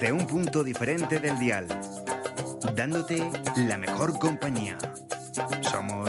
Desde un punto diferente del dial, dándote la mejor compañía. Somos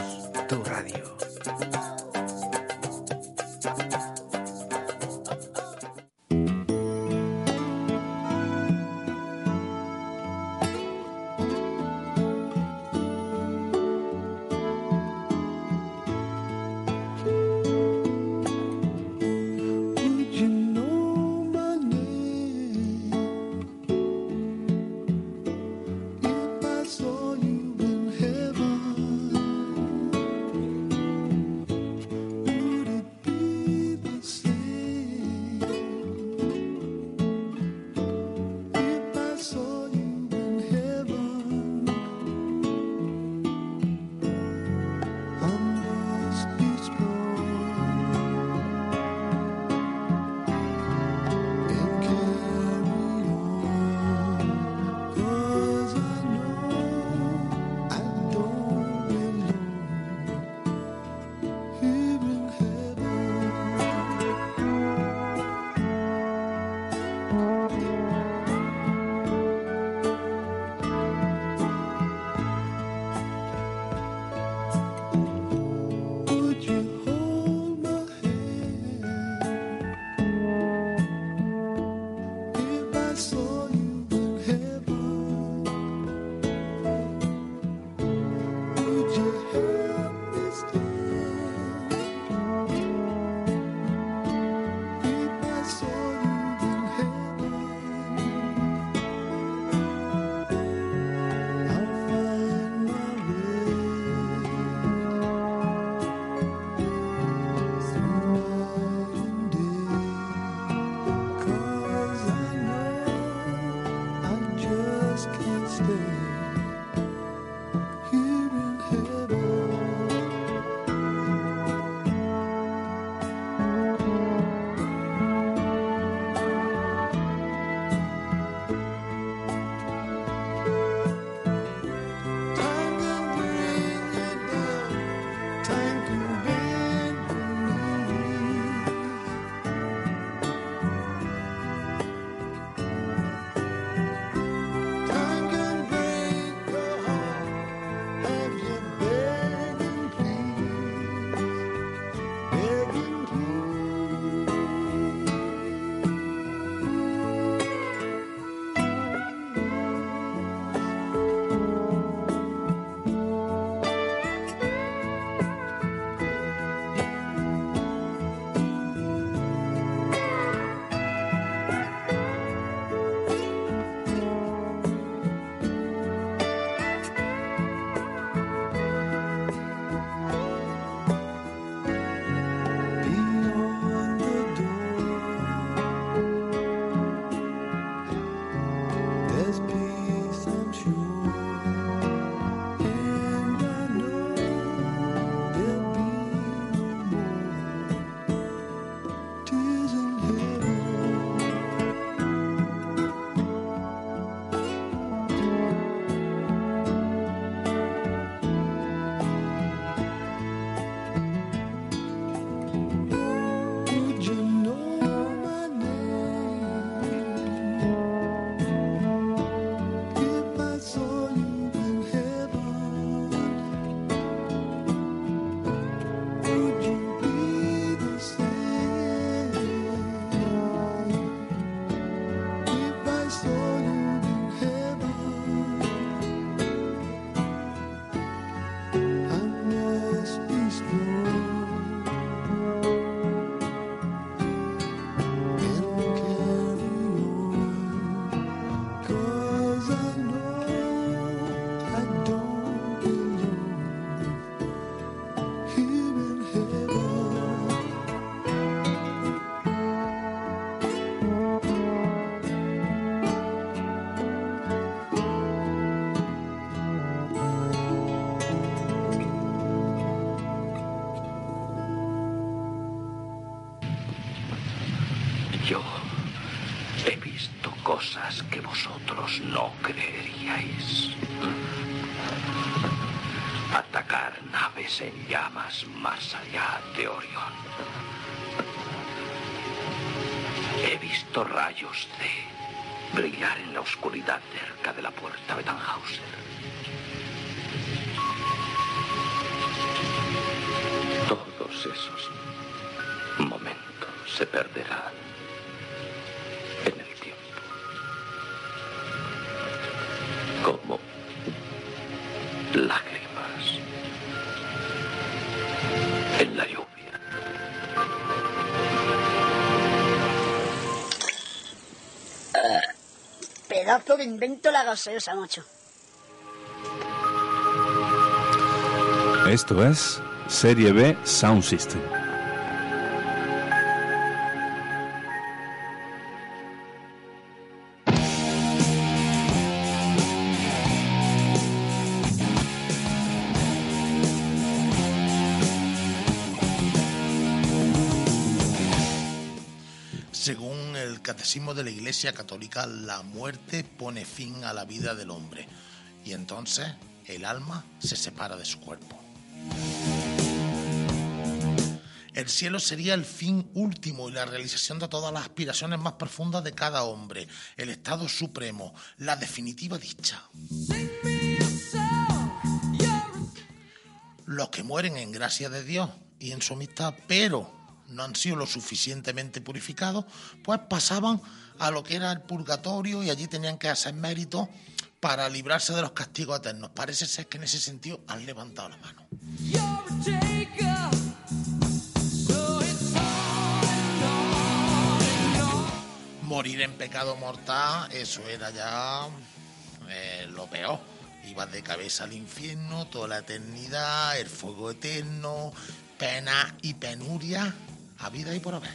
puerta de invento la gaseosa, macho. Esto es Serie B Sound System. De la Iglesia Católica, la muerte pone fin a la vida del hombre y entonces el alma se separa de su cuerpo. El cielo sería el fin último y la realización de todas las aspiraciones más profundas de cada hombre, el estado supremo, la definitiva dicha. Los que mueren en gracia de Dios y en su amistad, pero no han sido lo suficientemente purificados, pues pasaban a lo que era el purgatorio y allí tenían que hacer méritos para librarse de los castigos eternos. Parece ser que en ese sentido han levantado la mano. Morir en pecado mortal, eso era ya eh, lo peor. Ibas de cabeza al infierno, toda la eternidad, el fuego eterno, pena y penuria, a vida y por haber.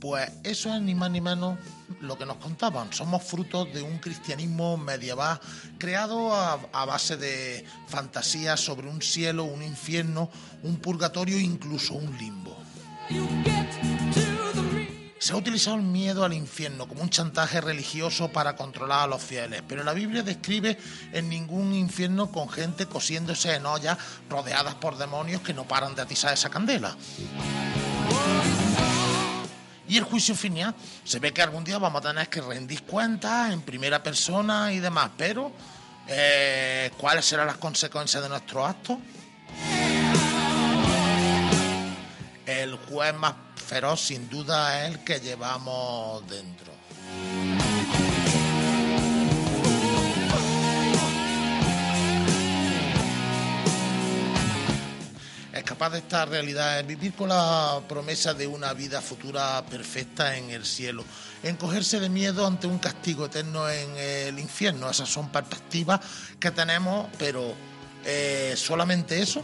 Pues eso es ni más ni menos lo que nos contaban. Somos frutos de un cristianismo medieval creado a, a base de fantasías sobre un cielo, un infierno, un purgatorio incluso un limbo. Se ha utilizado el miedo al infierno como un chantaje religioso para controlar a los fieles, pero la Biblia describe en ningún infierno con gente cosiéndose en ollas rodeadas por demonios que no paran de atizar esa candela. Y el juicio final, se ve que algún día vamos a tener que rendir cuentas en primera persona y demás, pero eh, ¿cuáles serán las consecuencias de nuestros actos? El juez más feroz sin duda es el que llevamos dentro. Es capaz de esta realidad, es vivir con la promesa de una vida futura perfecta en el cielo, encogerse de miedo ante un castigo eterno en el infierno. Esas son perspectivas que tenemos, pero eh, solamente eso.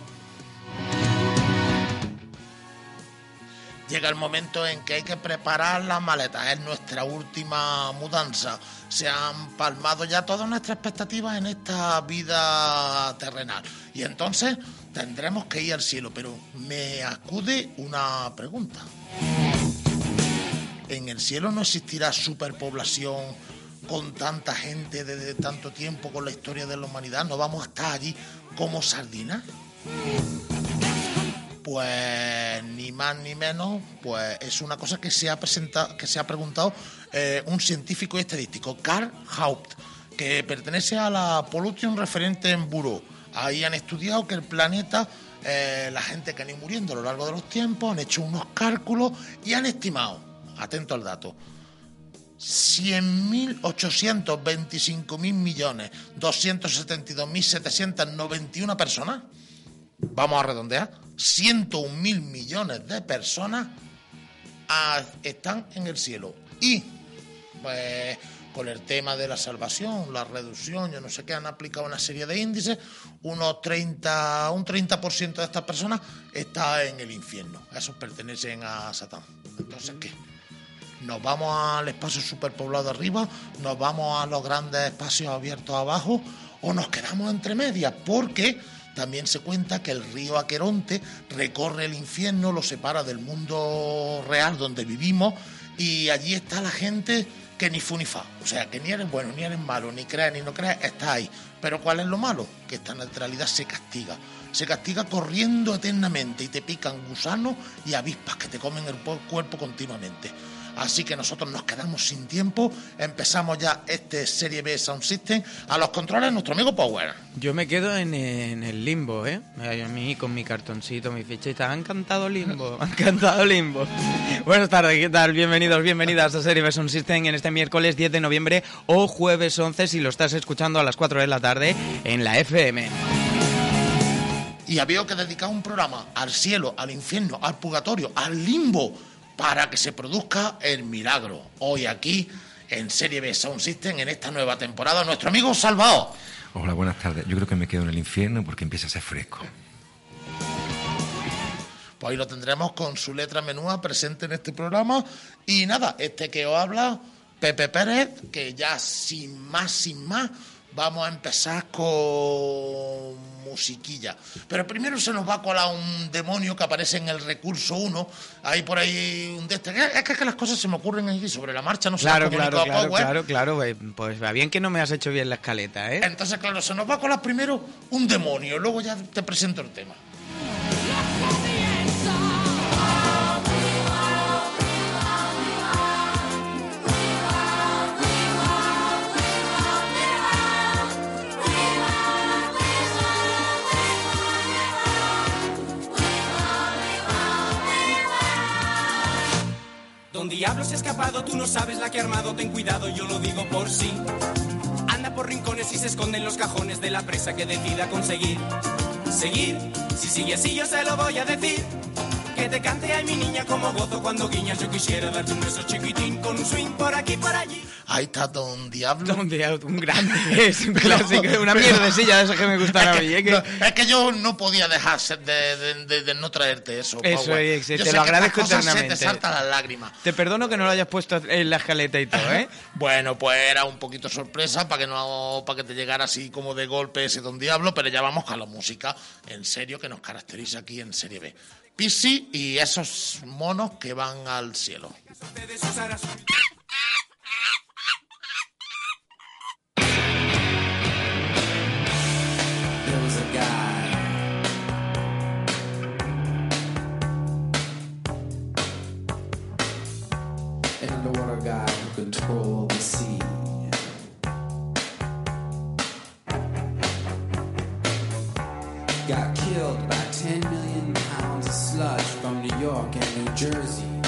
Llega el momento en que hay que preparar las maletas, es nuestra última mudanza. Se han palmado ya todas nuestras expectativas en esta vida terrenal. Y entonces tendremos que ir al cielo. Pero me acude una pregunta. ¿En el cielo no existirá superpoblación con tanta gente desde tanto tiempo con la historia de la humanidad? ¿No vamos a estar allí como sardinas? Pues ni más ni menos, pues es una cosa que se ha presentado, que se ha preguntado eh, un científico estadístico, Karl Haupt, que pertenece a la Pollution Referente en Bureau. Ahí han estudiado que el planeta, eh, la gente que han ido muriendo a lo largo de los tiempos, han hecho unos cálculos y han estimado, atento al dato, 100.825.000 millones, 272.791 personas vamos a redondear, 101.000 millones de personas ah, están en el cielo. Y pues, con el tema de la salvación, la reducción, yo no sé qué, han aplicado una serie de índices, unos 30, un 30% de estas personas está en el infierno. Esos pertenecen a Satán. Entonces, ¿qué? nos vamos al espacio superpoblado arriba, nos vamos a los grandes espacios abiertos abajo o nos quedamos entre medias, porque también se cuenta que el río Aqueronte recorre el infierno, lo separa del mundo real donde vivimos y allí está la gente que ni fu ni fa. O sea, que ni eres bueno, ni eres malo, ni crees ni no crees, está ahí. Pero ¿cuál es lo malo? Que esta neutralidad se castiga. Se castiga corriendo eternamente y te pican gusanos y avispas que te comen el po- cuerpo continuamente. Así que nosotros nos quedamos sin tiempo. Empezamos ya este Serie B Sound System. A los controles, nuestro amigo Power. Yo me quedo en, en el limbo, ¿eh? A mí con mi cartoncito, mi fichita. Me ha encantado limbo, me ha encantado limbo. Buenas tardes, ¿qué tal? Bienvenidos, bienvenidas a Serie Beson System en este miércoles 10 de noviembre o jueves 11 si lo estás escuchando a las 4 de la tarde en la FM. Y había que dedicar un programa al cielo, al infierno, al purgatorio, al limbo, para que se produzca el milagro. Hoy aquí, en Serie B Sound System, en esta nueva temporada, nuestro amigo Salvador. Hola, buenas tardes. Yo creo que me quedo en el infierno porque empieza a ser fresco. Pues ahí lo tendremos con su letra menúa presente en este programa. Y nada, este que os habla, Pepe Pérez, que ya sin más, sin más, vamos a empezar con musiquilla. Pero primero se nos va a colar un demonio que aparece en el recurso 1. Hay por ahí un de este. Es que, las cosas se me ocurren aquí sobre la marcha, no las Claro, comunico claro, a claro, Power. claro, claro. eh, Pues va bien que no me has hecho bien la escaleta, ¿eh? Entonces, claro, se nos va a colar primero un demonio, luego ya te presento el tema. Don Diablo se ha escapado, tú no sabes la que ha armado, ten cuidado, yo lo digo por sí. Anda por rincones y se esconde en los cajones de la presa que decida conseguir. Seguir, si sigue así yo se lo voy a decir. Que te cante ay mi niña como gozo cuando guiñas, yo quisiera darte un beso chiquitín con un swing por aquí por allí. Ahí está Don Diablo. Un, día- un grande, es un clásico, una mierdecilla de esas que me gustan a Es mí. que, ¿eh? Que- no, es que yo no podía dejar de, de- de- de no traerte eso. Eso Power. es, Yo te lo agradezco eternamente. Se te saltan las lágrimas. Te perdono que no lo hayas puesto en la escaleta y todo, ¿eh? Bueno, pues era un poquito sorpresa para que no para que te llegara así como de golpe ese Don Diablo, pero ya vamos con la música en serio que nos caracteriza aquí en Serie B. Y esos monos que van al cielo. Got killed by 10 million pounds of sludge from New York and New Jersey.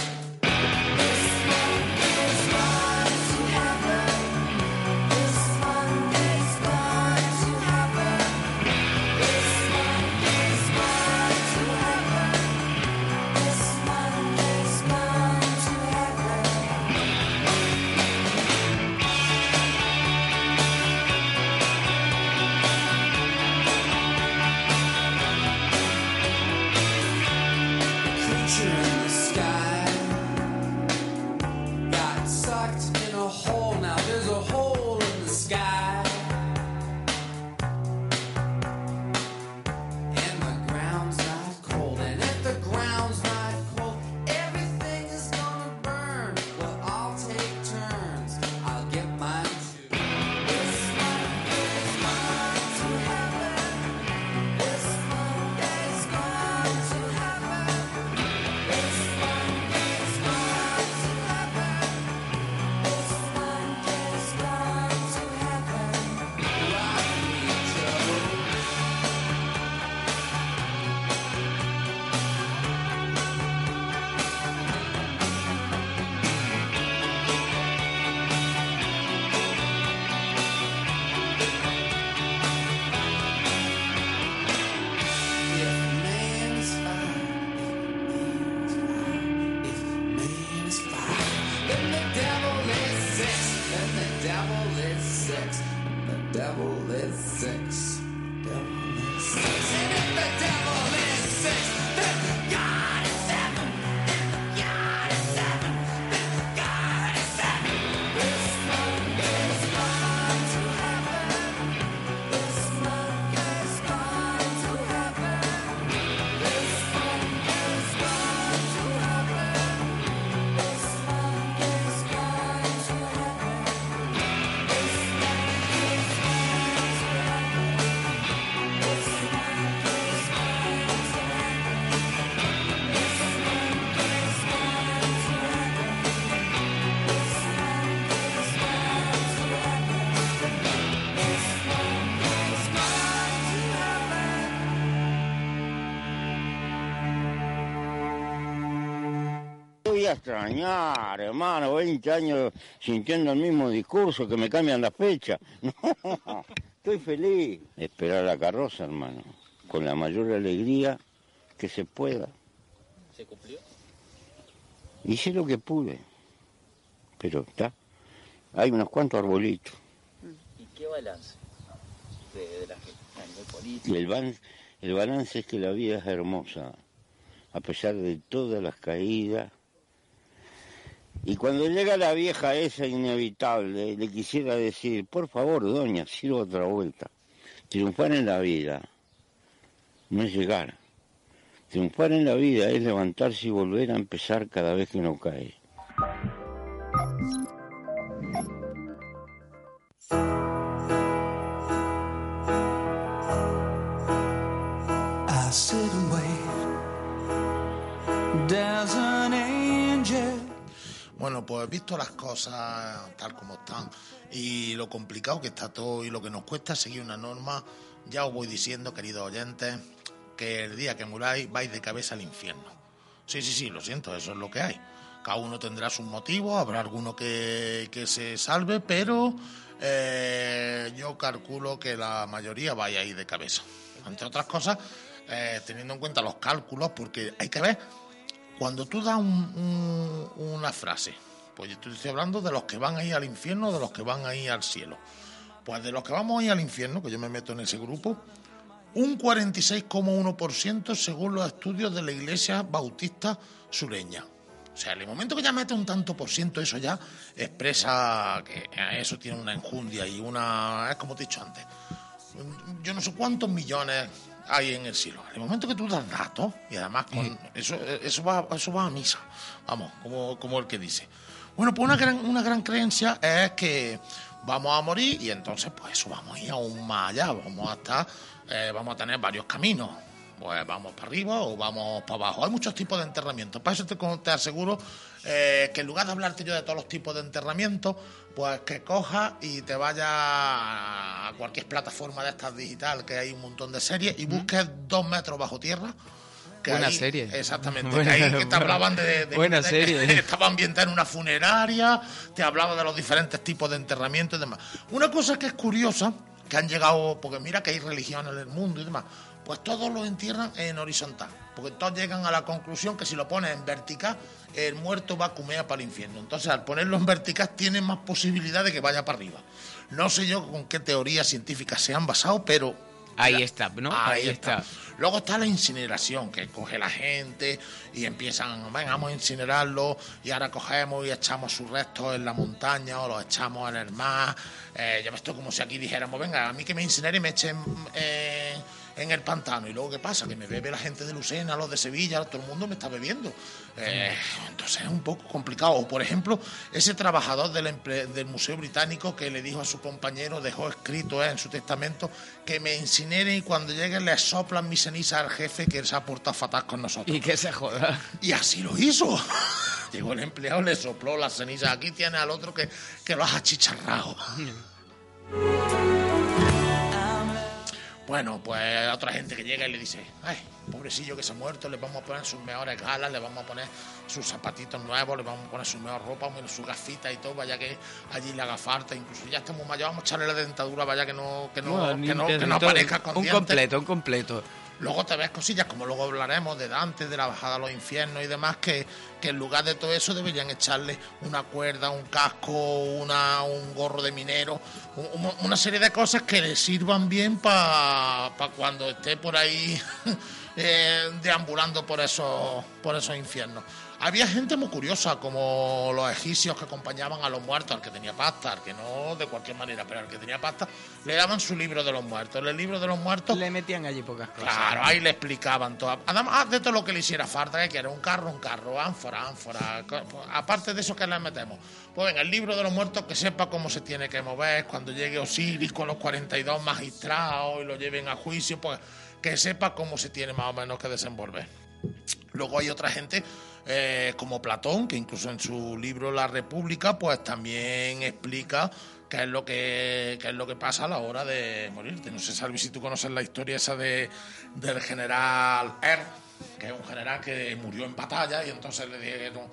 A extrañar, hermano, 20 años sintiendo el mismo discurso que me cambian la fecha. No, estoy feliz. Esperar la carroza, hermano, con la mayor alegría que se pueda. ¿Se cumplió? Hice lo que pude, pero está. Hay unos cuantos arbolitos. ¿Y qué balance de, de la gente a nivel Y político? el, ban- el balance es que la vida es hermosa, a pesar de todas las caídas. Y cuando llega la vieja esa inevitable, le quisiera decir, por favor, doña, sirva otra vuelta. Triunfar en la vida no es llegar. Triunfar en la vida es levantarse y volver a empezar cada vez que uno cae. Bueno, pues visto las cosas tal como están y lo complicado que está todo y lo que nos cuesta seguir una norma, ya os voy diciendo, queridos oyentes, que el día que muráis vais de cabeza al infierno. Sí, sí, sí, lo siento, eso es lo que hay. Cada uno tendrá sus motivos, habrá alguno que, que se salve, pero eh, yo calculo que la mayoría vaya a ir de cabeza. Entre otras cosas, eh, teniendo en cuenta los cálculos, porque hay que ver cuando tú das un- un- una frase, pues yo estoy hablando de los que van a ir al infierno, de los que van a ir al cielo. Pues de los que vamos a ir al infierno, que yo me meto en ese grupo, un 46,1% según los estudios de la Iglesia Bautista Sureña. O sea, en el momento que ya mete un tanto por ciento, eso ya expresa que eso tiene una enjundia y una... Es como te he dicho antes. Yo no sé cuántos millones hay en el cielo. En el momento que tú das datos, y además con eso, eso, va, eso va a misa, vamos, como, como el que dice. Bueno, pues una gran, una gran creencia es que vamos a morir y entonces pues eso vamos a ir aún más allá, vamos a estar, eh, vamos a tener varios caminos. Pues vamos para arriba o vamos para abajo. Hay muchos tipos de enterramiento. Para eso te, te aseguro eh, que en lugar de hablarte yo de todos los tipos de enterramiento, pues que cojas y te vayas a cualquier plataforma de estas digital, que hay un montón de series, y busques dos metros bajo tierra. que Buena ahí- serie. Exactamente. Buena- que ahí que te hablaban de, de- buena de- serie. que estaba ambientada en una funeraria, te hablaba de los diferentes tipos de enterramiento y demás. Una cosa que es curiosa, que han llegado, porque mira que hay religiones en el mundo y demás, pues todos los entierran en horizontal, porque todos llegan a la conclusión que si lo pones en vertical, el muerto va a comer para el infierno. Entonces, al ponerlo en vertical, tiene más posibilidad de que vaya para arriba. No sé yo con qué teorías científicas se han basado, pero Ahí está, ¿no? Ahí, Ahí está. está. Luego está la incineración, que coge la gente y empiezan, venga, vamos a incinerarlo y ahora cogemos y echamos sus restos en la montaña o los echamos en el mar. Eh, ya ves esto como si aquí dijéramos, venga, a mí que me incinere y me echen eh, en el pantano. Y luego, ¿qué pasa? Que me bebe la gente de Lucena, los de Sevilla, todo el mundo me está bebiendo. Eh, entonces es un poco complicado. O, por ejemplo, ese trabajador del, Museo Británico que le dijo a su compañero, dejó escrito eh, en su testamento, que me incineren y cuando lleguen le soplan mi ceniza al jefe que se ha portado fatal con nosotros. Y que se joda. Y así lo hizo. Llegó el empleado, le sopló las cenizas. Aquí tiene al otro que, que lo has achicharrado. Bueno, pues otra gente que llega y le dice, ay, pobrecillo que se ha muerto, le vamos a poner sus mejores galas, le vamos a poner sus zapatitos nuevos, le vamos a poner su mejor ropa, su gafita y todo, vaya que allí le haga falta, incluso ya estamos mayor, vamos a echarle la dentadura, vaya que no, que no, que no, que no aparezca con Un dientes. completo, un completo. Luego te ves cosillas, como luego hablaremos de Dante, de la bajada a los infiernos y demás, que, que en lugar de todo eso deberían echarle una cuerda, un casco, una, un gorro de minero, un- un- una serie de cosas que le sirvan bien para cuando esté por ahí eh, deambulando por esos, por esos infiernos. Había gente muy curiosa, como los egipcios que acompañaban a los muertos, al que tenía pasta, al que no de cualquier manera, pero al que tenía pasta, le daban su libro de los muertos. El libro de los muertos Le metían allí pocas cosas. Claro, ahí le explicaban todo. Además de todo lo que le hiciera falta, que quiere un carro, un carro, ánfora, ánfora. pues, Aparte de eso, que le metemos? Pues venga, el libro de los muertos que sepa cómo se tiene que mover cuando llegue Osiris con los 42 magistrados y lo lleven a juicio, pues que sepa cómo se tiene más o menos que desenvolver. Luego hay otra gente eh, como Platón, que incluso en su libro La República, pues también explica qué es lo que qué es lo que pasa a la hora de morirte. No sé, Salvi, si tú conoces la historia esa de, del general Er, que es un general que murió en batalla y entonces le dijeron,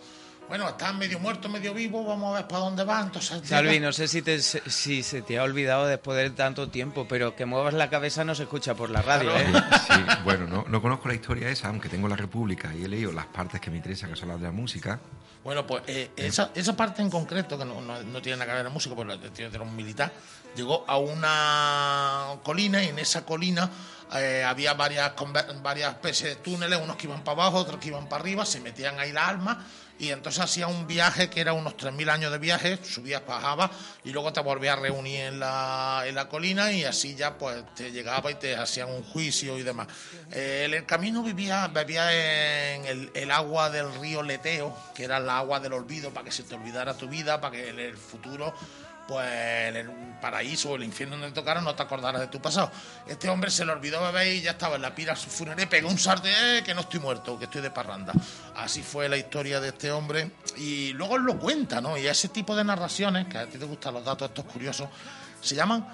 bueno, está medio muerto, medio vivo, vamos a ver para dónde va. Entonces, Salvi, no sé si, te, si se te ha olvidado después de tanto tiempo, pero que muevas la cabeza no se escucha por la radio, ¿eh? Sí, bueno, no, no conozco la historia esa, aunque tengo la República y he leído las partes que me interesan, que son las de la música. Bueno, pues eh, esa, esa parte en concreto, que no, no- no tiene nada que ver con la música, porque la tiene que tener un militar, llegó a una colina y en esa colina eh, había varias, varias especies de túneles, unos que iban para abajo, otros que iban para arriba, se metían ahí las almas y entonces hacía un viaje que era unos 3.000 años de viaje, subías, bajabas y luego te volvías a reunir en la, en la colina y así ya pues te llegaba y te hacían un juicio y demás. Eh, en el camino vivía, bebía en el, agua del río Leteo, que era el agua del olvido, para que se te olvidara tu vida, para que el futuro pues el paraíso o el infierno donde te tocara no te acordaras de tu pasado. Este hombre se le olvidó beber y ya estaba en la pira funeraria, pegó un salto y, "Eh, que no estoy muerto, que estoy de parranda. Así fue la historia de este hombre y luego lo cuenta, ¿no? Y ese tipo de narraciones, que a ti te gustan los datos estos curiosos, se llaman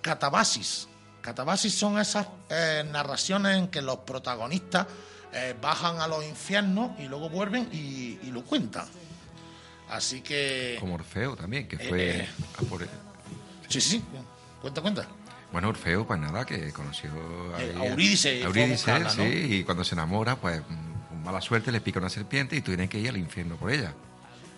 catabasis. Catabasis son esas eh, narraciones en que los protagonistas eh, bajan a los infiernos y luego vuelven y, y lo cuentan. Así que... Como Orfeo también, que Eh, fue eh. a por- Sí, sí, cuenta, cuenta. Bueno, Orfeo, pues nada, que conoció Eh, a Eurídice y a Eurídice, buscarla, ¿no? sí, y cuando se enamora, pues mm, con mala suerte le pica una serpiente y tú tienes que ir al infierno por ella.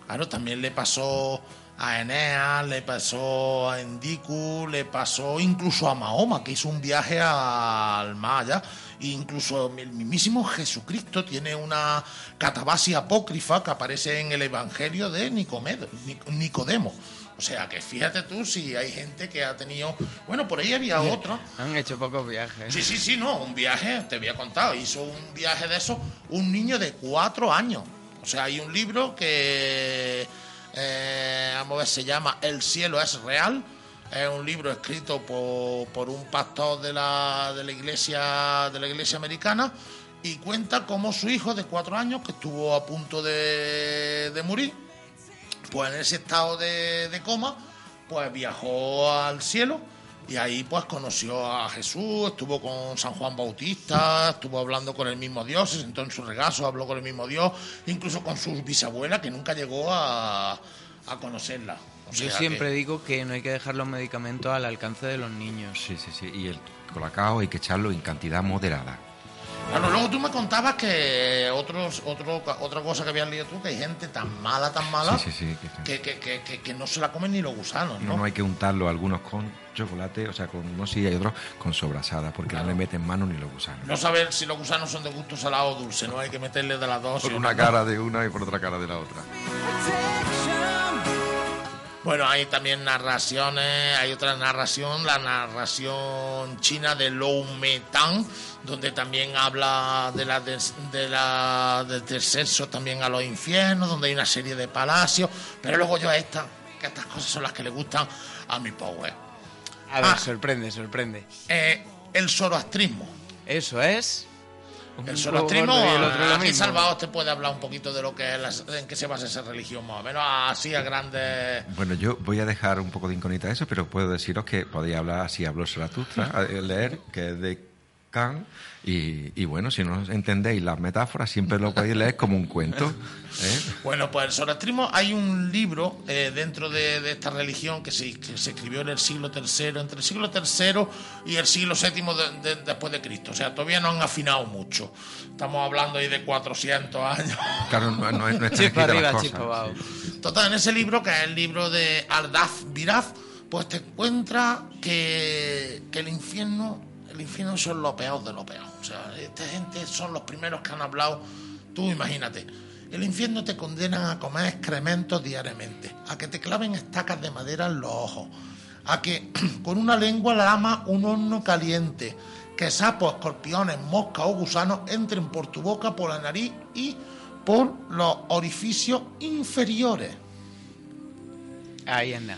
Claro, también le pasó a Eneas, le pasó a Endicu, le pasó incluso a Mahoma, que hizo un viaje al más allá. Incluso el mismísimo Jesucristo tiene una catabasis apócrifa que aparece en el Evangelio de Nicomedo- Nic- Nicodemo. O sea que fíjate tú si hay gente que ha tenido... Bueno, por ahí había otro. Han hecho pocos viajes. Sí, sí, sí, no, un viaje, te había contado, hizo un viaje de eso un niño de cuatro años. O sea, hay un libro que, eh, vamos a ver, se llama El cielo es real. Es un libro escrito por, por un pastor de la, de la iglesia de la iglesia americana y cuenta cómo su hijo de cuatro años, que estuvo a punto de, de morir, pues en ese estado de, de coma, pues viajó al cielo y ahí pues conoció a Jesús, estuvo con San Juan Bautista, estuvo hablando con el mismo Dios, se sentó en su regazo, habló con el mismo Dios, incluso con su bisabuela que nunca llegó a, a conocerla. O Yo siempre que- digo que no hay que dejar los medicamentos al alcance de los niños. Sí, sí, sí. Y el colacao hay que echarlo en cantidad moderada. Bueno, luego tú me contabas que otros, otro, otra cosa que habías leído tú, que hay gente tan mala, tan mala, Sí, sí, sí. que- que, que, que, que- que no se la comen ni los gusanos, ¿no? No, no hay que untarlo algunos con chocolate, o sea, con unos sí y otros con sobrasada, porque no le meten mano ni los gusanos. No saber si los gusanos son de gusto salado o dulce, no hay que meterle de las dos. Por ¿sí o una no? cara de una y por otra cara de la otra. Bueno, hay también narraciones, hay otra narración, la narración china de Lou Metan, donde también habla de la, de la del descenso también a los infiernos, donde hay una serie de palacios, pero luego yo esta, que estas cosas son las que le gustan a mi power. A ver, Ah. sorprende, sorprende. Eh, el zoroastrismo. Eso es. El zoroastrismo, aquí. Salvador te puede hablar un poquito de lo que es, la- en qué se basa esa religión, más o menos así a grandes... Bueno, yo voy a dejar un poco de incógnita eso, pero puedo deciros que podéis hablar, si hablo Zaratustra, leer, que es de Kant, y, y bueno, si no entendéis las metáforas, siempre lo podéis leer como un cuento. ¿eh? Bueno, pues el zoroastrismo hay un libro eh, dentro de, de esta religión que se, que se escribió en el siglo III, entre el siglo III y el siglo VII de- de- después de Cristo. O sea, todavía no han afinado mucho. Estamos hablando ahí de 400 años. Claro, no, no, es- no están escritas arriba, las cosas. abajo. Total, en ese libro, que es el libro de Ardaf Viraf, pues te encuentra que, que el infierno, el infierno son los peores de lo peor. O sea, esta gente son los primeros que han hablado. Tú imagínate. El infierno te condena a comer excrementos diariamente, a que te claven estacas de madera en los ojos, a que con una lengua lama un horno caliente, que sapos, escorpiones, moscas o gusanos entren por tu boca, por la nariz y por los orificios inferiores. Ahí anda.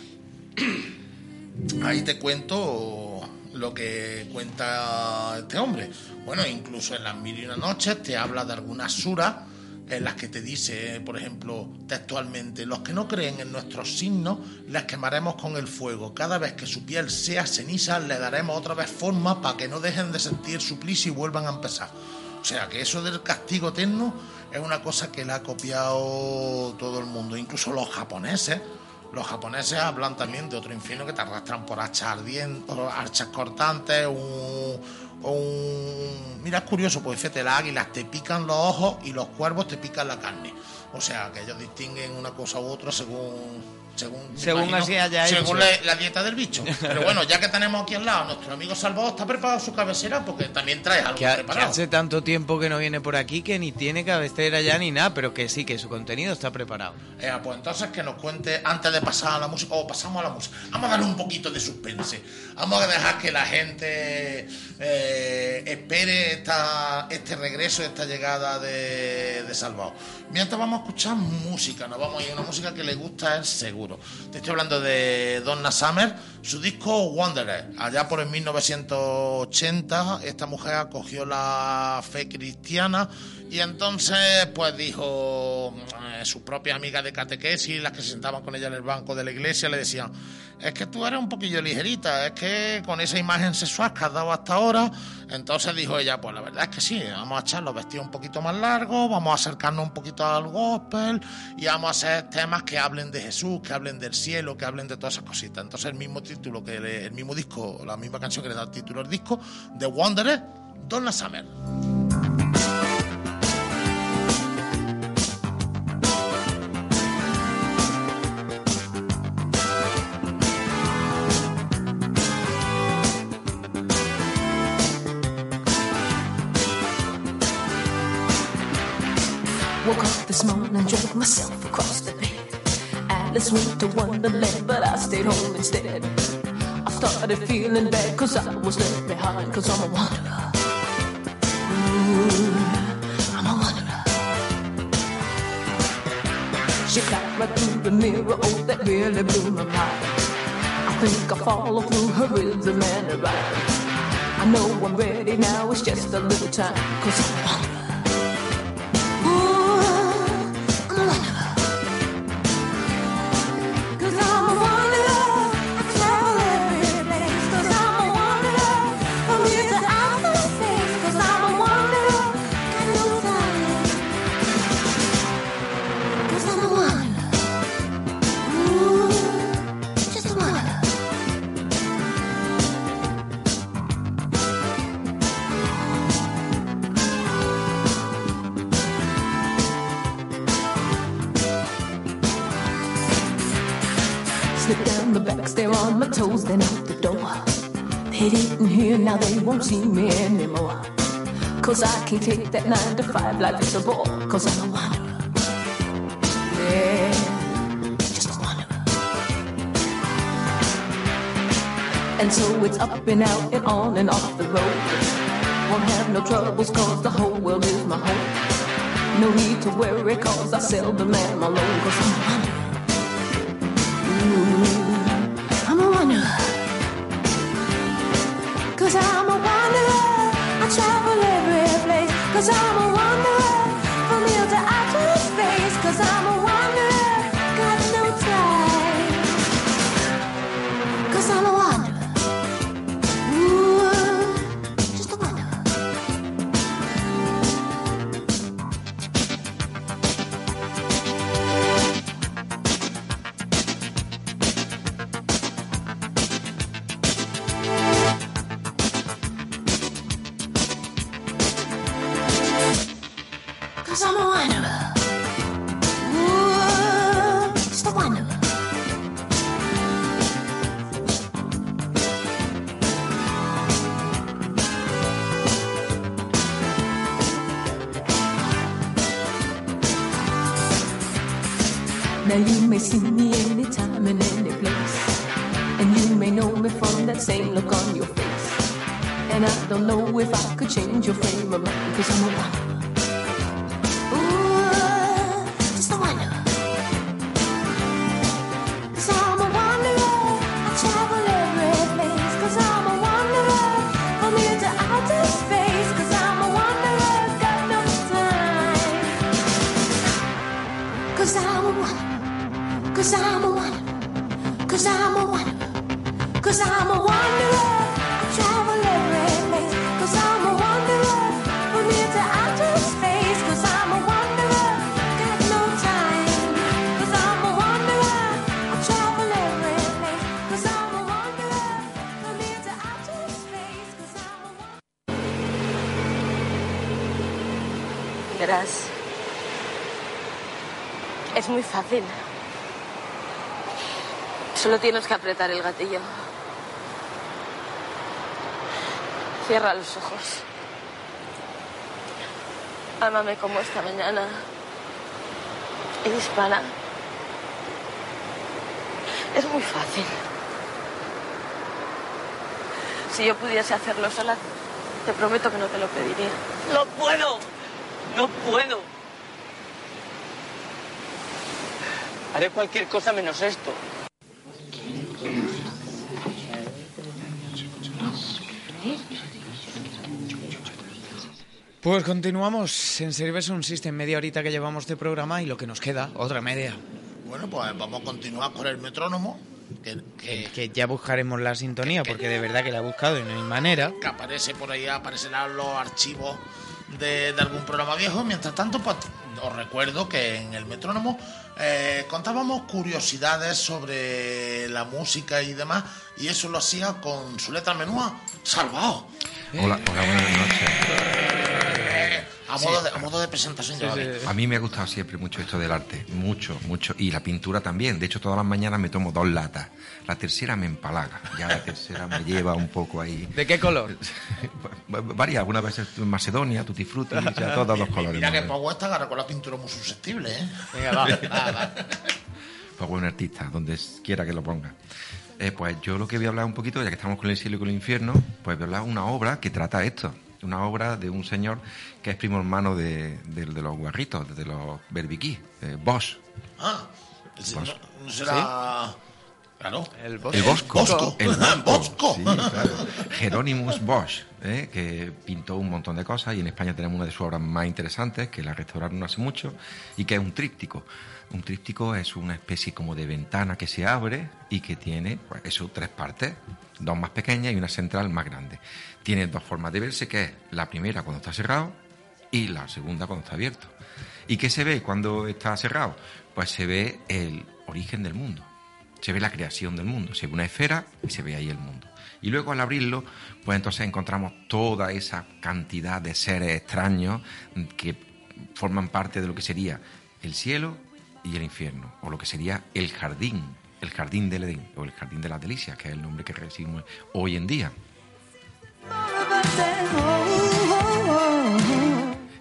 Ahí te cuento lo que cuenta este hombre. Bueno, incluso en las mil y una noches te habla de algunas suras en las que te dice, por ejemplo, textualmente, los que no creen en nuestros signos, les quemaremos con el fuego. Cada vez que su piel sea ceniza, le daremos otra vez forma para que no dejen de sentir suplicio y vuelvan a empezar. O sea, que eso del castigo eterno es una cosa que le ha copiado todo el mundo, incluso los japoneses. Los japoneses hablan también de otro infierno que te arrastran por hachas ardientes, archas cortantes, un... Mira, es curioso, pues fíjate, las águilas te pican los ojos y los cuervos te pican la carne. O sea, que ellos distinguen una cosa u otra según... Según, Según imagino, así haya según hecho. la, la dieta del bicho. Pero bueno, ya que tenemos aquí al lado, nuestro amigo Salvador está preparado su cabecera porque también trae algo Que, ha- que preparado. hace tanto tiempo que no viene por aquí que ni tiene cabecera ya ni nada, pero que sí, que su contenido está preparado. Eh, pues entonces que nos cuente antes de pasar a la música, o pasamos a la música, vamos a darle un poquito de suspense. Vamos a dejar que la gente eh, espere esta, este regreso, esta llegada de, de Salvador. Mientras vamos a escuchar música, nos vamos a ir a una música que le gusta él seguro. Te estoy hablando de Donna Summer, su disco Wanderer. Allá por el 1980, esta mujer acogió la fe cristiana y entonces pues dijo eh, su propia amiga de catequesis, las que se sentaban con ella en el banco de la iglesia, le decían, es que tú eres un poquillo ligerita, es que con esa imagen sexual que has dado hasta ahora, entonces dijo ella, pues la verdad es que sí, vamos a echar los vestidos un poquito más largos, vamos a acercarnos un poquito al gospel y vamos a hacer temas que hablen de Jesús, que hablen del cielo, que hablen de todas esas cositas. Entonces el mismo título que el mismo disco, la misma canción que le da el título al disco, de Wanderer, Donna Summer. This drove myself across the bed. Alice went to Wonderland, but I stayed home instead. I started feeling bad cause I was left behind cause I'm a wanderer. Ooh, I'm a wanderer. She got right through the mirror, oh, that really blew my mind. I think I follow through her rhythm and her rhyme. I know I'm ready now, it's just a little time cause I'm a wanderer. Toes, then out the door. They didn't hear, now they won't see me anymore. Cause I can't take that nine to five life is a bore. Cause I'm a wanderer. Yeah, just a wanderer. And so it's up and out and on and off the road. Won't have no troubles cause the whole world is my home. No need to worry cause I seldom am alone. Cause I'm a wanderer. your frame. I'm looking for someone. Es muy fácil. Solo tienes que apretar el gatillo. Cierra los ojos. Ámame como esta mañana. Y dispara. Es muy fácil. Si yo pudiese hacerlo sola, te prometo que no te lo pediría. ¡No puedo! ¡No puedo! Haré cualquier cosa menos esto. Pues continuamos en Service un System, media horita que llevamos de programa y lo que nos queda, otra media. Bueno, pues vamos a continuar con el metrónomo. Que, que- Que ya buscaremos la sintonía, porque de verdad que la he buscado y no hay manera. que aparece por ahí, aparecerán los archivos de, de algún programa viejo. Mientras tanto, pues os recuerdo que en el metrónomo eh, contábamos curiosidades sobre la música y demás, y eso lo hacía con su letra menúa, salvado. Hola, hola, buenas noches. A modo, de, a modo de presentación, ya vale. A mí me ha gustado siempre mucho esto del arte, mucho, mucho. Y la pintura también. De hecho, todas las mañanas me tomo dos latas. La tercera me empalaga. Ya la tercera me lleva un poco ahí. ¿De qué color? Varias, algunas veces en Macedonia, Frutti, o sea, todos los colores. Mira que. Pau esta agarra con la pintura muy susceptible, ¿eh? Venga, va, va, va. Pues buen artista, donde quiera que lo ponga. Eh, pues yo lo que voy a hablar un poquito, ya que estamos con el cielo y con el infierno, pues voy a hablar de una obra que trata esto. Una obra de un señor que es primo hermano de, de- de los guarritos, de los berbiquí, eh, Bosch. Ah, Bosco. no, no será... Claro. El El Bosco. Bosco. El Bosco. Bosco. Sí, claro. Bosch, ¿eh? que pintó un montón de cosas y en España tenemos una de sus obras más interesantes, que la restauraron hace mucho, y que es un tríptico. Un tríptico es una especie como de ventana que se abre y que tiene, pues eso, tres partes, dos más pequeñas y una central más grande. Tiene dos formas de verse, que es la primera cuando está cerrado y la segunda cuando está abierto. ¿Y qué se ve cuando está cerrado? Pues se ve el origen del mundo se ve la creación del mundo, se ve una esfera y se ve ahí el mundo. Y luego al abrirlo, pues entonces encontramos toda esa cantidad de seres extraños que forman parte de lo que sería el cielo y el infierno, o lo que sería el jardín, el jardín del Edén, o el jardín de las delicias, que es el nombre que recibimos hoy en día.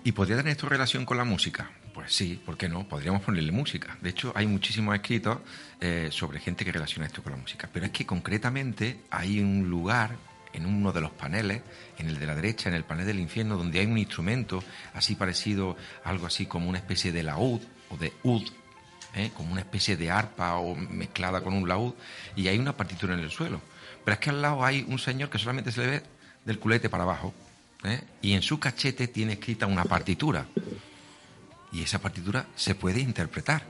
¿Y podría tener esto relación con la música? Pues sí, ¿por qué no? Podríamos ponerle música. De hecho, hay muchísimos escritos eh, sobre gente que relaciona esto con la música. Pero es que concretamente hay un lugar en uno de los paneles, en el de la derecha, en el panel del infierno, donde hay un instrumento así parecido, algo así como una especie de laúd o de ud, ¿eh? como una especie de arpa o mezclada con un laúd, y hay una partitura en el suelo. Pero es que al lado hay un señor que solamente se le ve del culete para abajo, ¿eh? y en su cachete tiene escrita una partitura. Y esa partitura se puede interpretar.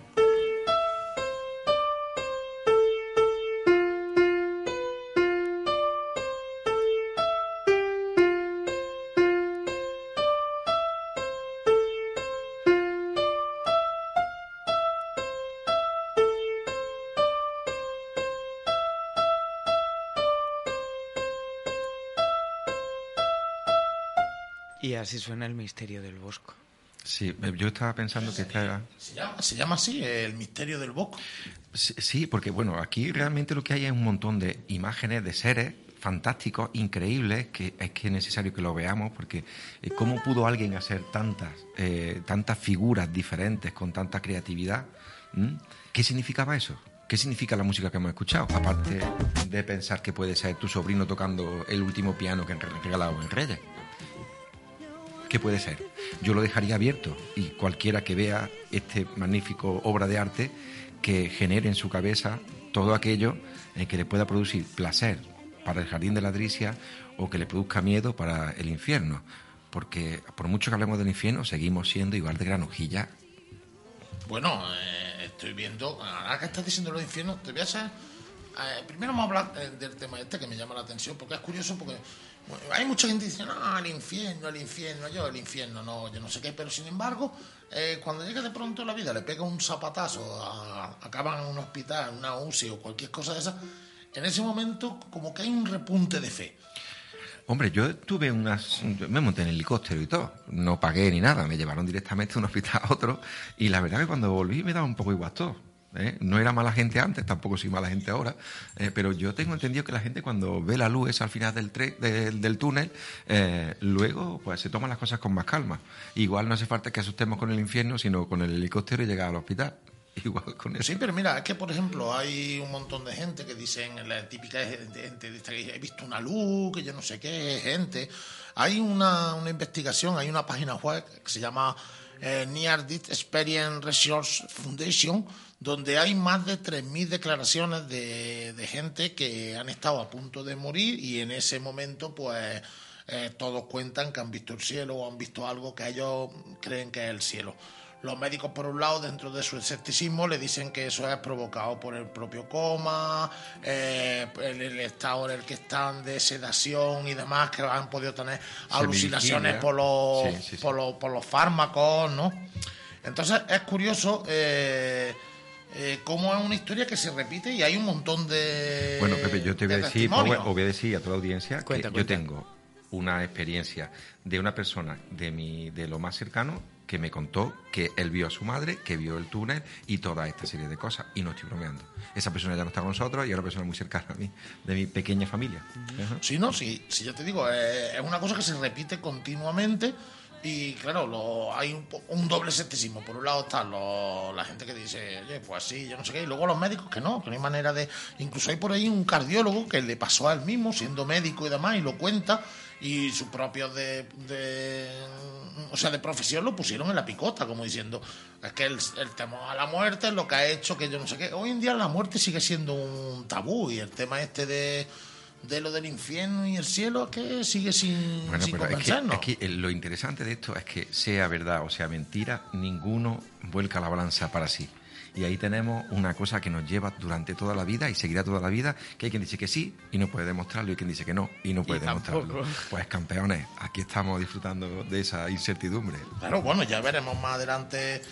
El misterio del bosco. Sí, eh, yo estaba pensando que esta era... Se llama, se llama así, el misterio del Bosco. Sí, sí, porque bueno, aquí realmente lo que hay es un montón de imágenes de seres fantásticos, increíbles, que es que es necesario que lo veamos, porque eh, ¿cómo pudo alguien hacer tantas, eh, tantas figuras diferentes con tanta creatividad? ¿Mm? ¿Qué significaba eso? ¿Qué significa la música que hemos escuchado? Aparte de pensar que puede ser tu sobrino tocando el último piano que han regalado en Reyes. ¿Qué puede ser? Yo lo dejaría abierto y cualquiera que vea este magnífico obra de arte que genere en su cabeza todo aquello en que le pueda producir placer para el jardín de la Dricia o que le produzca miedo para el infierno. Porque por mucho que hablemos del infierno, seguimos siendo igual de granujilla. Bueno, eh, estoy viendo, ahora que estás diciendo los infiernos, te voy a hacer... eh, primero vamos a hablar eh, del tema este que me llama la atención, porque es curioso, porque hay mucha gente que dice, no, el infierno, el infierno, yo el infierno, no, yo no sé qué, pero sin embargo, eh, cuando llega de pronto la vida, le pega un zapatazo, a- acaban en un hospital, una UCI o cualquier cosa de esa, en ese momento como que hay un repunte de fe. Hombre, yo tuve unas. me monté en helicóptero y todo. No pagué ni nada. Me llevaron directamente de un hospital a otro. Y la verdad que cuando volví me daba un poco igual todo. ¿Eh? No era mala gente antes, tampoco soy mala gente ahora. eh, pero yo tengo entendido que la gente cuando ve la luz al final del, del, túnel, eh, luego pues se toman las cosas con más calma. Igual no hace falta que asustemos con el infierno, sino con el helicóptero y llegar al hospital. Igual con eso. Sí, pero mira, es que por ejemplo hay un montón de gente que dicen, la típica gente, dice que he visto una luz, que yo no sé qué, gente. Hay una, una investigación, hay una página web que se llama Near Death Experience Resource Foundation, donde hay más de 3.000 declaraciones de, de gente que han estado a punto de morir y en ese momento pues eh, todos cuentan que han visto el cielo o han visto algo que ellos creen que es el cielo. Los médicos, por un lado, dentro de su escepticismo, le dicen que eso es provocado por el propio coma, eh, el, el estado en el que están de sedación y demás, que han podido tener alucinaciones Semivigilia. por los, Sí, sí, sí. Por, los, por los fármacos, ¿no? Entonces es curioso eh, eh, cómo es una historia que se repite y hay un montón de. Bueno, Pepe, yo te voy a de decir, voy, os voy a decir a toda la audiencia Cuenta, que cuenta. yo tengo una experiencia de una persona de mi, de lo más cercano que me contó que él vio a su madre, que vio el túnel y toda esta serie de cosas. Y no estoy bromeando. Esa persona ya no está con nosotros y es una persona muy cercana a mí, de mi pequeña familia. Sí, no, sí, sí, ya te digo, eh, es una cosa que se repite continuamente y claro, lo, hay un, un doble escepticismo. Por un lado está lo- la gente que dice, oye, pues sí, yo no sé qué, y luego los médicos que no, que no hay manera de... Incluso hay por ahí un cardiólogo que le pasó a él mismo, siendo médico y demás, y lo cuenta, y sus propios de... de o sea, de profesión lo pusieron en la picota, como diciendo, es que el, el temor a la muerte es lo que ha hecho que yo no sé qué. Hoy en día la muerte sigue siendo un tabú y el tema este de de lo del infierno y el cielo que sigue sin, Bueno, sin pero es que, convencernos. es que, eh, lo interesante de esto es que sea verdad o sea mentira, ninguno vuelca la balanza para sí. Y ahí tenemos una cosa que nos lleva durante toda la vida y seguirá toda la vida, que hay quien dice que sí y no puede demostrarlo, y quien dice que no y no puede demostrarlo. Pues campeones, aquí estamos disfrutando de esa incertidumbre. Claro, bueno, ya veremos más adelante.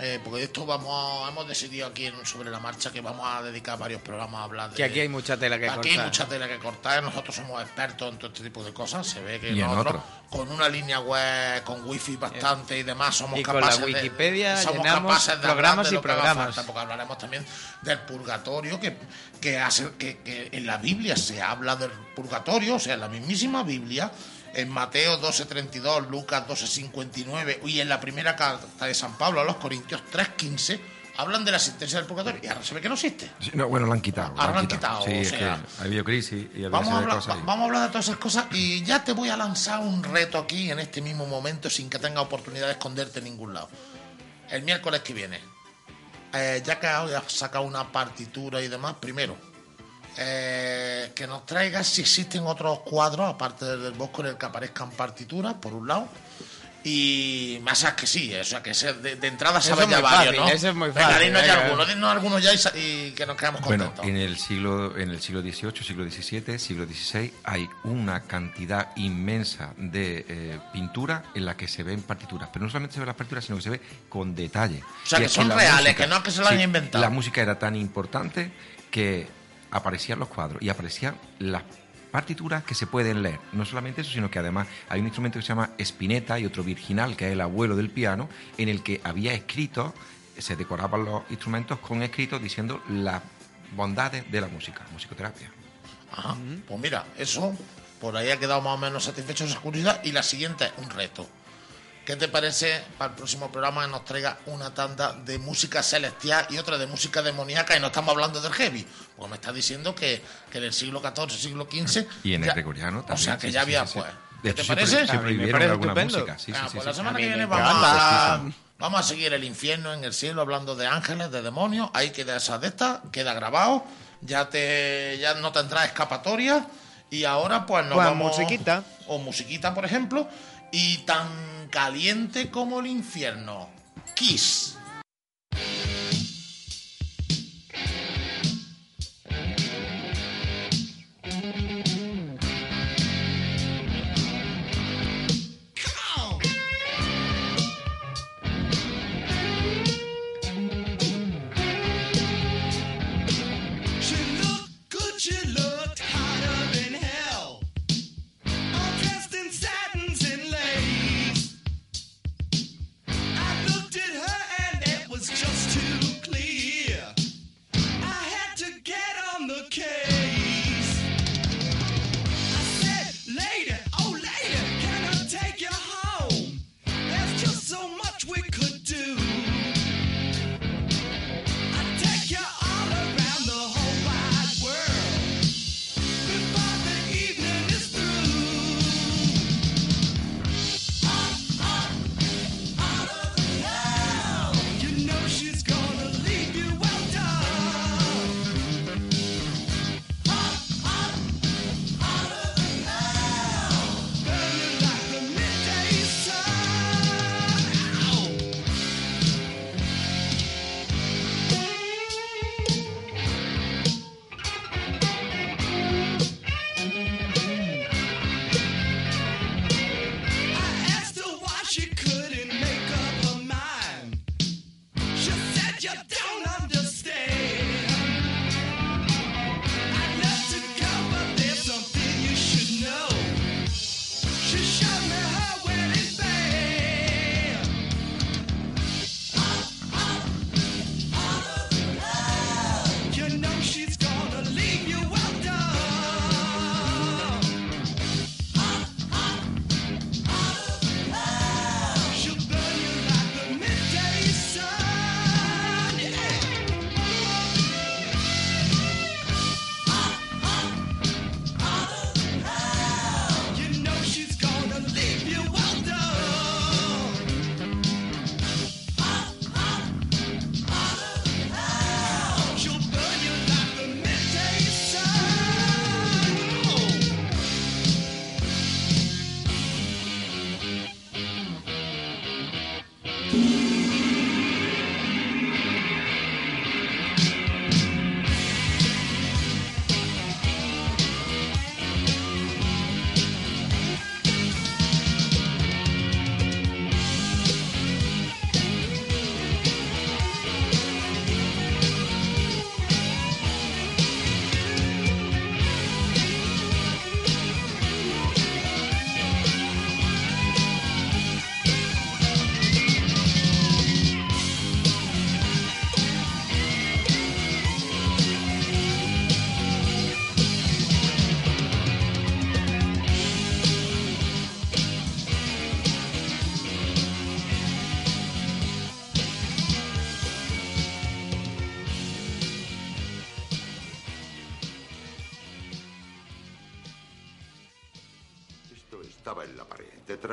Eh, porque de esto vamos a- hemos decidido aquí en sobre la marcha que vamos a dedicar varios programas a hablar de. Que aquí hay mucha tela que Aquí cortar. hay mucha tela que cortar. Nosotros somos expertos en todo este tipo de cosas. Se ve que nosotros, otro. con una línea web, con wifi bastante y demás, somos Y con la capaces de- Wikipedia somos capaces de programas de y programas. falta, porque hablaremos también del purgatorio, que, que, hace, que, que en la Biblia se habla del purgatorio, o sea, en la mismísima Biblia, en Mateo 12.32, Lucas 12.59 y en la primera carta de San Pablo a los Corintios 3.15, hablan de la sentencia del purgatorio. Y ahora se ve que no existe. Sí, no, bueno, lo han quitado. Ahora lo han quitado, Sí, o es sea, que ha habido crisis y Vamos a, hablar, cosas va- y- vamos a hablar de todas esas cosas y ya te voy a lanzar un reto aquí en este mismo momento sin que tenga oportunidad de esconderte en ningún lado. El miércoles que viene, eh, ya que has sacado una partitura y demás, primero, eh, que nos traigas si existen otros cuadros, aparte del del bosque, en el que aparezcan partituras, por un lado. Y más sabes que sí, o sea que de, de entrada sabes es ya varios, ¿no? eso es muy Venga, fácil, dinos ya venga. algunos, dinos algunos ya y, y que nos quedamos Bueno, contentos. en el siglo en el siglo XVIII, siglo XVII, siglo XVI hay una cantidad inmensa de eh, pintura en la que se ven partituras, pero no solamente se ven las partituras, sino que se ve con detalle. O sea, Y que son reales, que no es que se lo hayan inventado. La música era tan importante que aparecían los cuadros y aparecían las partituras que se pueden leer. No solamente eso, sino que además hay un instrumento que se llama espineta y otro virginal, que es el abuelo del piano, en el que había escritos, se decoraban los instrumentos con escritos diciendo las bondades de la música, musicoterapia. Ajá. Pues mira, eso por ahí ha quedado más o menos satisfecho esa curiosidad. Y la siguiente es un reto. ¿Qué te parece para el próximo programa que nos traiga una tanda de música celestial y otra de música demoníaca? Y no estamos hablando del heavy. Porque me estás diciendo que, que en el siglo XIV, siglo XV. Y en el ya- gregoriano también. O sea que sí, ya había, sí, sí. pues. ¿Qué hecho, te parece? alguna música. Ah, sí, sí, pues la semana que viene vamos a, vamos a seguir el infierno en el cielo hablando de ángeles, de demonios. Ahí queda esa de estas, queda grabado. Ya te ya no tendrá escapatoria. Y ahora pues nos Pues vamos... musiquita. O musiquita, por ejemplo. Y tan caliente como el infierno. Kiss.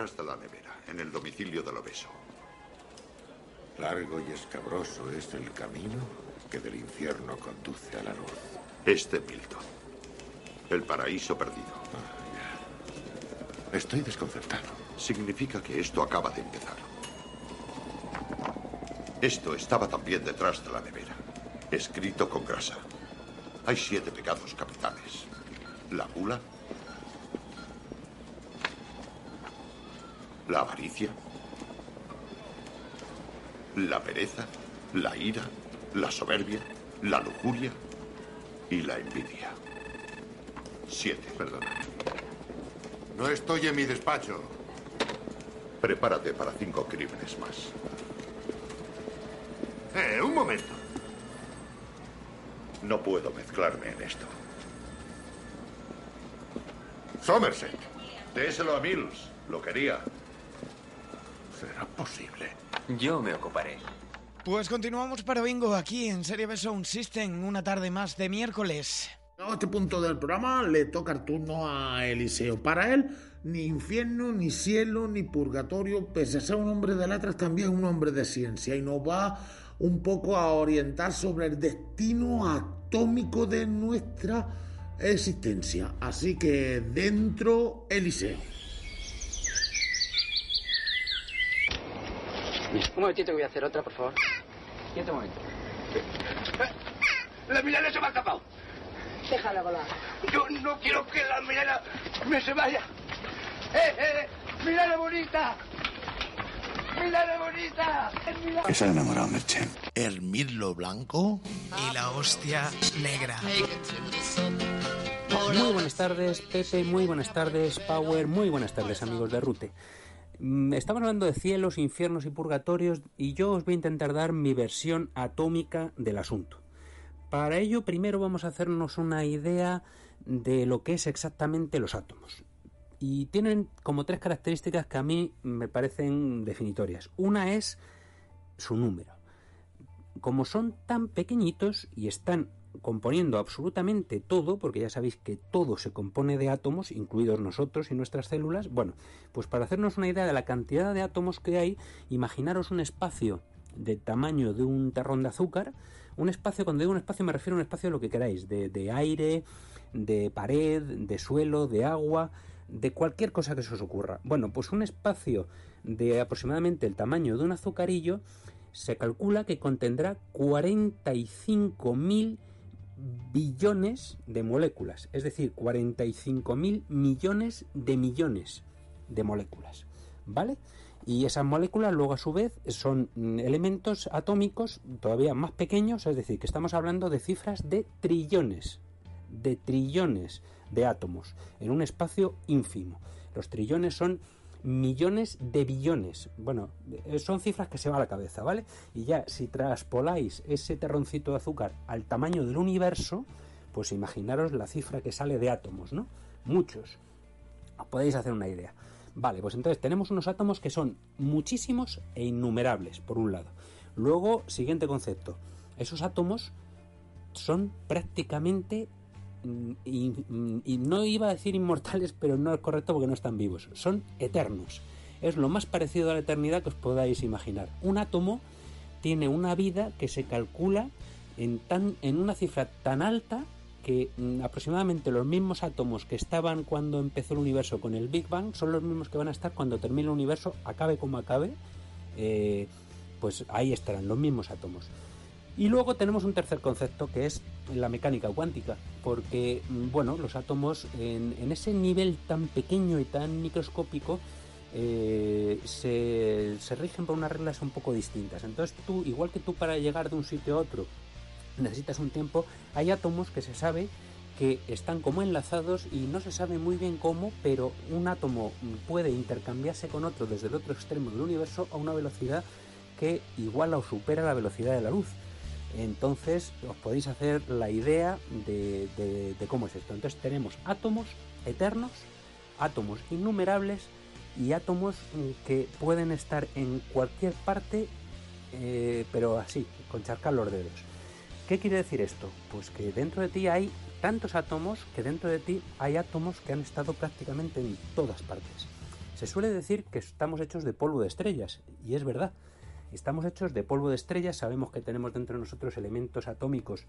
De la nevera, en el domicilio del obeso. Largo y escabroso es el camino que del infierno conduce a la luz. Este Milton. El paraíso perdido. Estoy desconcertado. Significa que esto acaba de empezar. Esto estaba también detrás de la nevera, escrito con grasa. Hay siete pecados capitales. La gula, la avaricia, la pereza, la ira, la soberbia, la lujuria y la envidia. Siete. Perdona. No estoy en mi despacho. Prepárate para cinco crímenes más. Eh, un momento. No puedo mezclarme en esto. Somerset. Déselo a Mills. Lo quería. ¿Será posible? Yo me ocuparé. Pues continuamos para Bingo aquí en Serie B Sound System, una tarde más de miércoles. A este punto del programa le toca el turno a Eliseo. Para él, ni infierno, ni cielo, ni purgatorio, pese a ser un hombre de letras, también un hombre de ciencia. Y nos va un poco a orientar sobre el destino atómico de nuestra existencia. Así que dentro, Eliseo. Un momentito que voy a hacer otra, por favor. Quieto un momento. La Milena se me ha escapado. Déjala volar. Yo no quiero que la Milena me se vaya. ¡Eh, eh! ¡Milena bonita! ¡Milena bonita! Que se ha enamorado, Merchen. El mirlo blanco. Y la hostia negra. Muy buenas tardes, Pepe, muy buenas tardes, Power, muy buenas tardes, amigos de Rute. Mm, Estamos hablando de cielos, infiernos y purgatorios y yo os voy a intentar dar mi versión atómica del asunto. Para ello, primero vamos a hacernos una idea de lo que es exactamente los átomos. Y tienen como tres características que a mí me parecen definitorias. Una es su número. Como son tan pequeñitos y están componiendo absolutamente todo, porque ya sabéis que todo se compone de átomos, incluidos nosotros y nuestras células, bueno, pues para hacernos una idea de la cantidad de átomos que hay, imaginaros un espacio de tamaño de un terrón de azúcar, un espacio, cuando digo un espacio me refiero a un espacio de lo que queráis, de, de aire, de pared, de suelo, de agua, de cualquier cosa que se os ocurra. Bueno, pues un espacio de aproximadamente el tamaño de un azucarillo se calcula que contendrá 45.000 billones de moléculas, es decir, 45.000 millones de millones de moléculas, ¿vale? Y esas moléculas luego a su vez son elementos atómicos todavía más pequeños, es decir, que estamos hablando de cifras de trillones, de trillones de átomos en un espacio ínfimo. Los trillones son millones de billones. Bueno, eh, son cifras que se va a la cabeza, ¿vale? Y ya, si traspoláis ese terroncito de azúcar al tamaño del universo, pues imaginaros la cifra que sale de átomos, ¿no? Muchos. Os podéis hacer una idea. Vale, pues entonces tenemos unos átomos que son muchísimos e innumerables, por un lado. Luego, siguiente concepto. Esos átomos son prácticamente y, no iba a decir inmortales, pero no es correcto porque no están vivos. Son eternos. Es lo más parecido a la eternidad que os podáis imaginar. Un átomo tiene una vida que se calcula en, tan, en una cifra tan alta que mm, aproximadamente los mismos átomos que estaban cuando empezó el universo con el Big Bang son los mismos que van a estar cuando termine el universo, acabe como acabe, eh, pues ahí estarán los mismos átomos. Y luego tenemos un tercer concepto que es la mecánica cuántica, porque, mm, bueno, los átomos en, ese nivel tan pequeño y tan microscópico eh, se, se rigen por unas reglas un poco distintas. Entonces tú, igual que tú para llegar de un sitio a otro necesitas un tiempo, hay átomos que se sabe que están como enlazados y no se sabe muy bien cómo, pero un átomo puede intercambiarse con otro desde el otro extremo del universo a una velocidad que iguala o supera la velocidad de la luz. Entonces os podéis hacer la idea de, cómo es esto. Entonces tenemos átomos eternos, átomos innumerables y átomos mm, que pueden estar en cualquier parte, eh, pero así, con charcar los dedos. ¿Qué quiere decir esto? Pues que dentro de ti hay tantos átomos que dentro de ti hay átomos que han estado prácticamente en todas partes. Se suele decir que estamos hechos de polvo de estrellas, y es verdad. Estamos hechos de polvo de estrellas, sabemos que tenemos dentro de nosotros elementos atómicos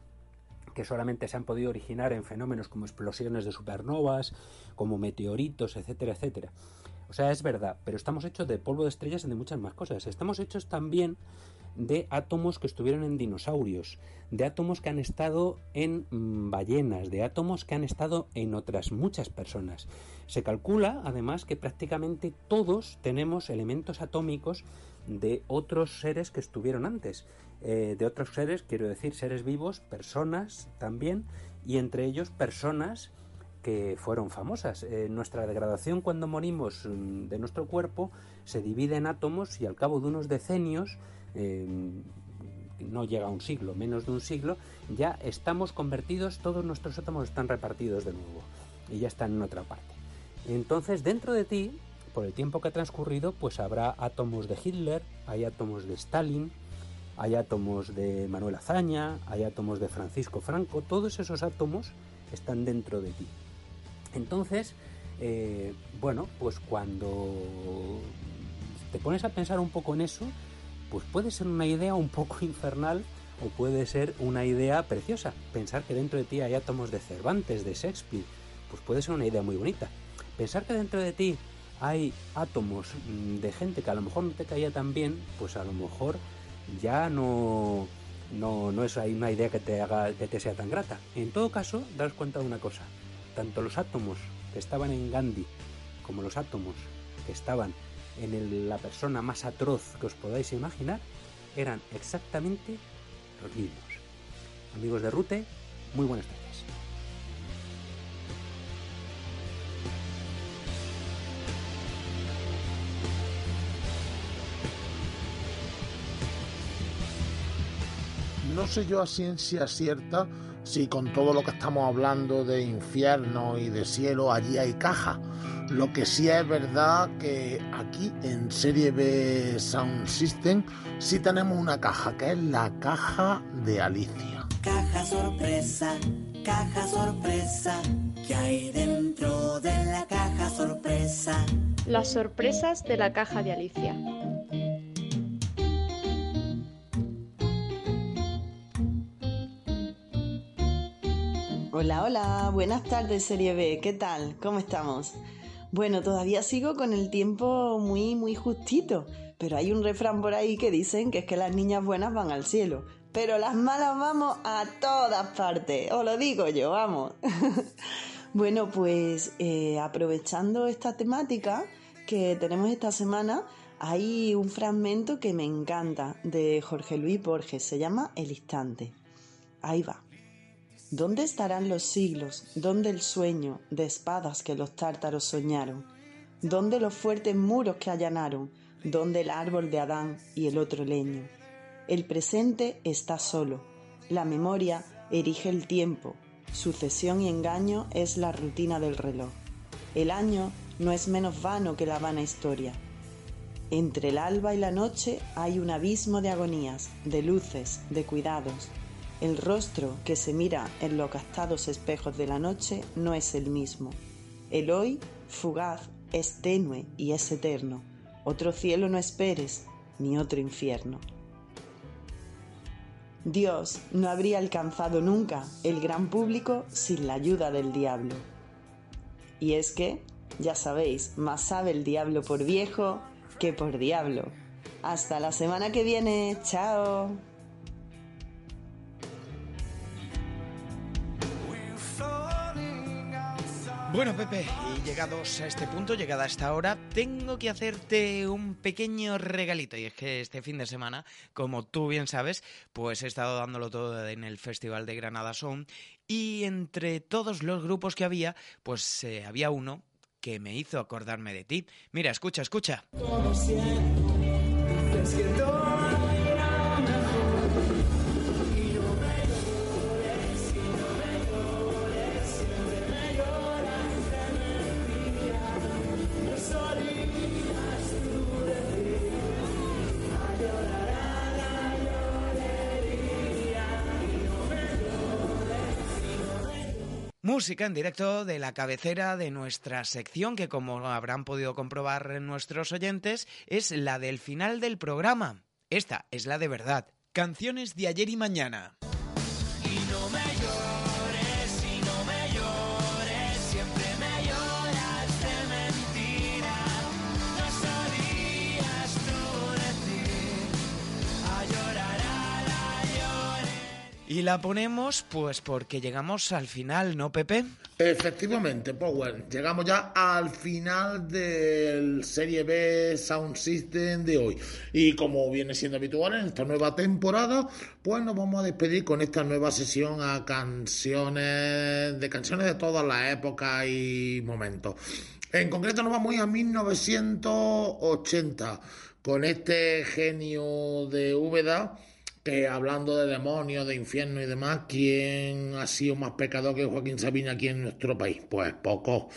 que solamente se han podido originar en fenómenos como explosiones de supernovas, como meteoritos, etcétera, etcétera. O sea, es verdad, pero estamos hechos de polvo de estrellas y de muchas más cosas. Estamos hechos también de átomos que estuvieron en dinosaurios, de átomos que han estado en mm, ballenas, de átomos que han estado en otras muchas personas. Se calcula, además, que prácticamente todos tenemos elementos atómicos de otros seres que estuvieron antes. Eh, de otros seres, quiero decir, seres vivos, personas también, y entre ellos personas que fueron famosas. Eh, nuestra degradación cuando morimos mm, de nuestro cuerpo se divide en átomos y al cabo de unos decenios, eh, no llega a un siglo, menos de un siglo, ya estamos convertidos, todos nuestros átomos están repartidos de nuevo y ya están en otra parte. Entonces, dentro de ti, por el tiempo que ha transcurrido, pues habrá átomos de Hitler, hay átomos de Stalin, hay átomos de Manuel Azaña, hay átomos de Francisco Franco, todos esos átomos están dentro de ti. Entonces, eh, bueno, pues cuando te pones a pensar un poco en eso, pues puede ser una idea un poco infernal o puede ser una idea preciosa. Pensar que dentro de ti hay átomos de Cervantes, de Shakespeare, pues puede ser una idea muy bonita. Pensar que dentro de ti hay átomos mm, de gente que a lo mejor no te caía tan bien, pues a lo mejor ya no, no, no es una idea que te haga que te sea tan grata. En todo caso, daros cuenta de una cosa tanto los átomos que estaban en Gandhi como los átomos que estaban en la persona más atroz que os podáis imaginar eran exactamente los mismos. Amigos de Rute, muy buenas tardes. No sé yo a ciencia cierta si con todo lo que estamos hablando de infierno y de cielo allí hay caja. Lo que sí es verdad que aquí en Serie B Sound System sí tenemos una caja, que es la caja de Alicia. Caja sorpresa, caja sorpresa, ¿qué hay dentro de la caja sorpresa? Las sorpresas de la caja de Alicia. Hola, hola, buenas tardes Serie B, ¿qué tal? ¿Cómo estamos? Bueno, todavía sigo con el tiempo muy, muy justito, pero hay un refrán por ahí que dicen que es que las niñas buenas van al cielo, pero las malas vamos a todas partes, os lo digo yo, vamos. bueno, pues eh, aprovechando esta temática que tenemos esta semana, hay un fragmento que me encanta de Jorge Luis Borges, se llama El Instante. Ahí va. ¿Dónde estarán los siglos? ¿Dónde el sueño de espadas que los tártaros soñaron? ¿Dónde los fuertes muros que allanaron? ¿Dónde el árbol de Adán y el otro leño? El presente está solo. La memoria erige el tiempo. Sucesión y engaño es la rutina del reloj. El año no es menos vano que la vana historia. Entre el alba y la noche hay un abismo de agonías, de luces, de cuidados, el rostro que se mira en los gastados espejos de la noche no es el mismo. El hoy, fugaz, es tenue y es eterno. Otro cielo no esperes, ni otro infierno. Dios no habría alcanzado nunca el gran público sin la ayuda del diablo. Y es que, ya sabéis, más sabe el diablo por viejo que por diablo. Hasta la semana que viene, chao. Bueno, Pepe, y llegados a este punto, llegada a esta hora, tengo que hacerte un pequeño regalito. Y es que este fin de semana, como tú bien sabes, pues he estado dándolo todo en el Festival de Granada Sound. Y entre todos los grupos que había, pues eh, había uno que me hizo acordarme de ti. Mira, escucha, escucha. Música en directo de la cabecera de nuestra sección, que como habrán podido comprobar nuestros oyentes, es la del final del programa. Esta es la de verdad. Canciones de ayer y mañana. Y la ponemos pues porque llegamos al final, ¿no, Pepe? Efectivamente, Power. Llegamos ya al final del Serie B Sound System de hoy. Y como viene siendo habitual en esta nueva temporada, pues nos vamos a despedir con esta nueva sesión a canciones de canciones de todas las épocas y momentos. En concreto nos vamos a ir a 1980 con este genio de Úbeda que hablando de demonios, de infierno y demás, ¿quién ha sido más pecador que Joaquín Sabina aquí en nuestro país? Pues poco.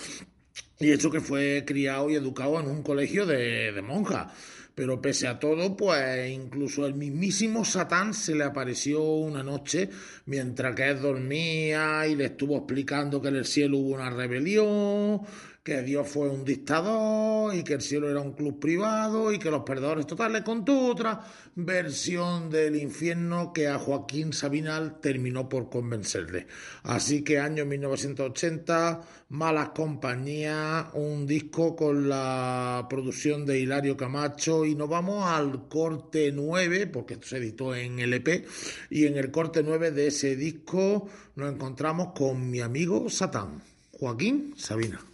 Y eso que fue criado y educado en un colegio de, de monjas. Pero pese a todo, pues incluso el mismísimo Satán se le apareció una noche mientras que él dormía y le estuvo explicando que en el cielo hubo una rebelión, que Dios fue un dictador y que el cielo era un club privado y que los perdedores totales contó otra versión del infierno que a Joaquín Sabinal terminó por convencerle. Así que año 1980, Malas Compañías, un disco con la producción de Hilario Camacho y nos vamos al corte 9, porque esto se editó en LP, y en el corte 9 de ese disco nos encontramos con mi amigo Satán, Joaquín Sabina.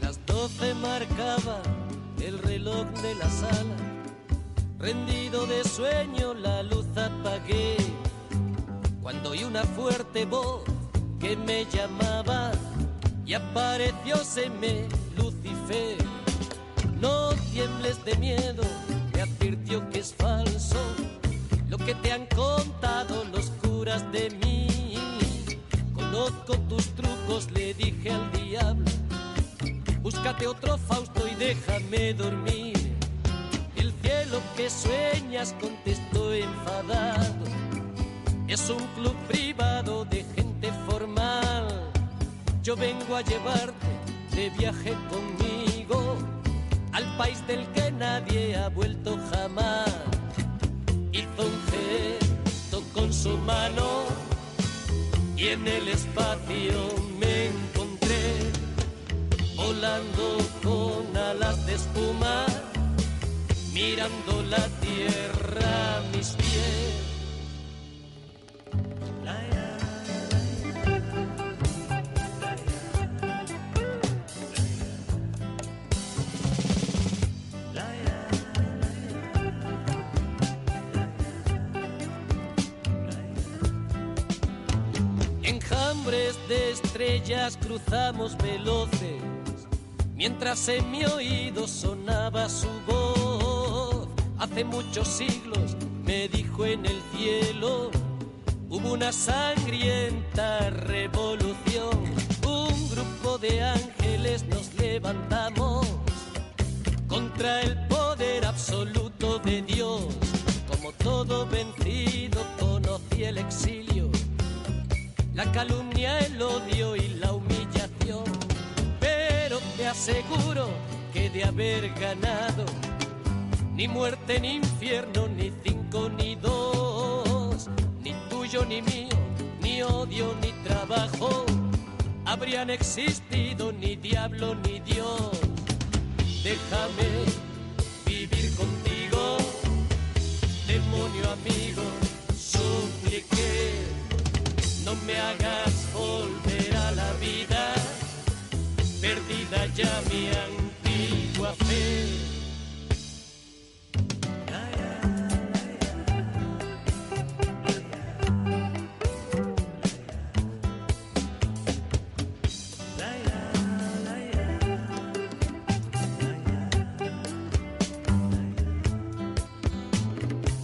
Las doce marcaba el reloj de la sala. Rendido de sueño la luz apagué. Cuando oí una fuerte voz que me llamaba y aparecióseme Lucifer. No tiembles de miedo, me advirtió que es falso lo que te han contado los curas de mí. Conozco tus trucos, le dije al diablo. Búscate otro Fausto y déjame dormir. El cielo que sueñas contestó enfadado. Es un club privado de gente formal. Yo vengo a llevarte de viaje conmigo al país del que nadie ha vuelto jamás. Hizo un gesto con su mano y en el espacio me encontré volando con alas de espuma, mirando la tierra a mis pies. Estrellas cruzamos veloces, mientras en mi oído sonaba su voz. Hace muchos siglos me dijo en el cielo, hubo una sangrienta revolución. Un grupo de ángeles nos levantamos contra el poder absoluto de Dios. Como todo vencido conocí el exilio la calumnia, el odio y la humillación. Pero te aseguro que de haber ganado, ni muerte, ni infierno, ni cinco, ni dos, ni tuyo, ni mío, ni odio, ni trabajo, habrían existido ni diablo, ni Dios. Déjame vivir contigo, demonio amigo, supliqué no me hagas volver a la vida, perdida ya mi antigua fe.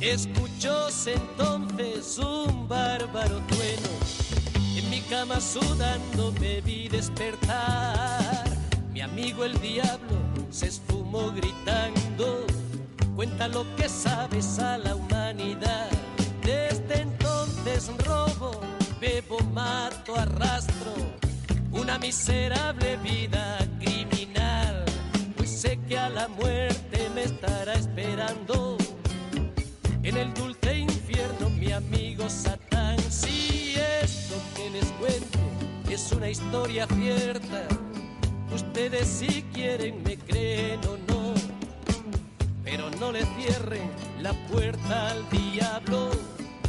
Escuchóse entonces un bárbaro trueno cama sudando me vi despertar. Mi amigo el diablo se esfumó gritando. Cuenta lo que sabes a la humanidad. Desde entonces robo, bebo, mato, arrastro. Una miserable vida criminal. Pues sé que a la muerte me estará esperando. En el dulce infierno mi amigo Satán. Que les cuento es una historia cierta. Ustedes si quieren me creen o no. Pero no le cierren la puerta al diablo.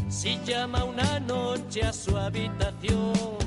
Si llama una noche a su habitación.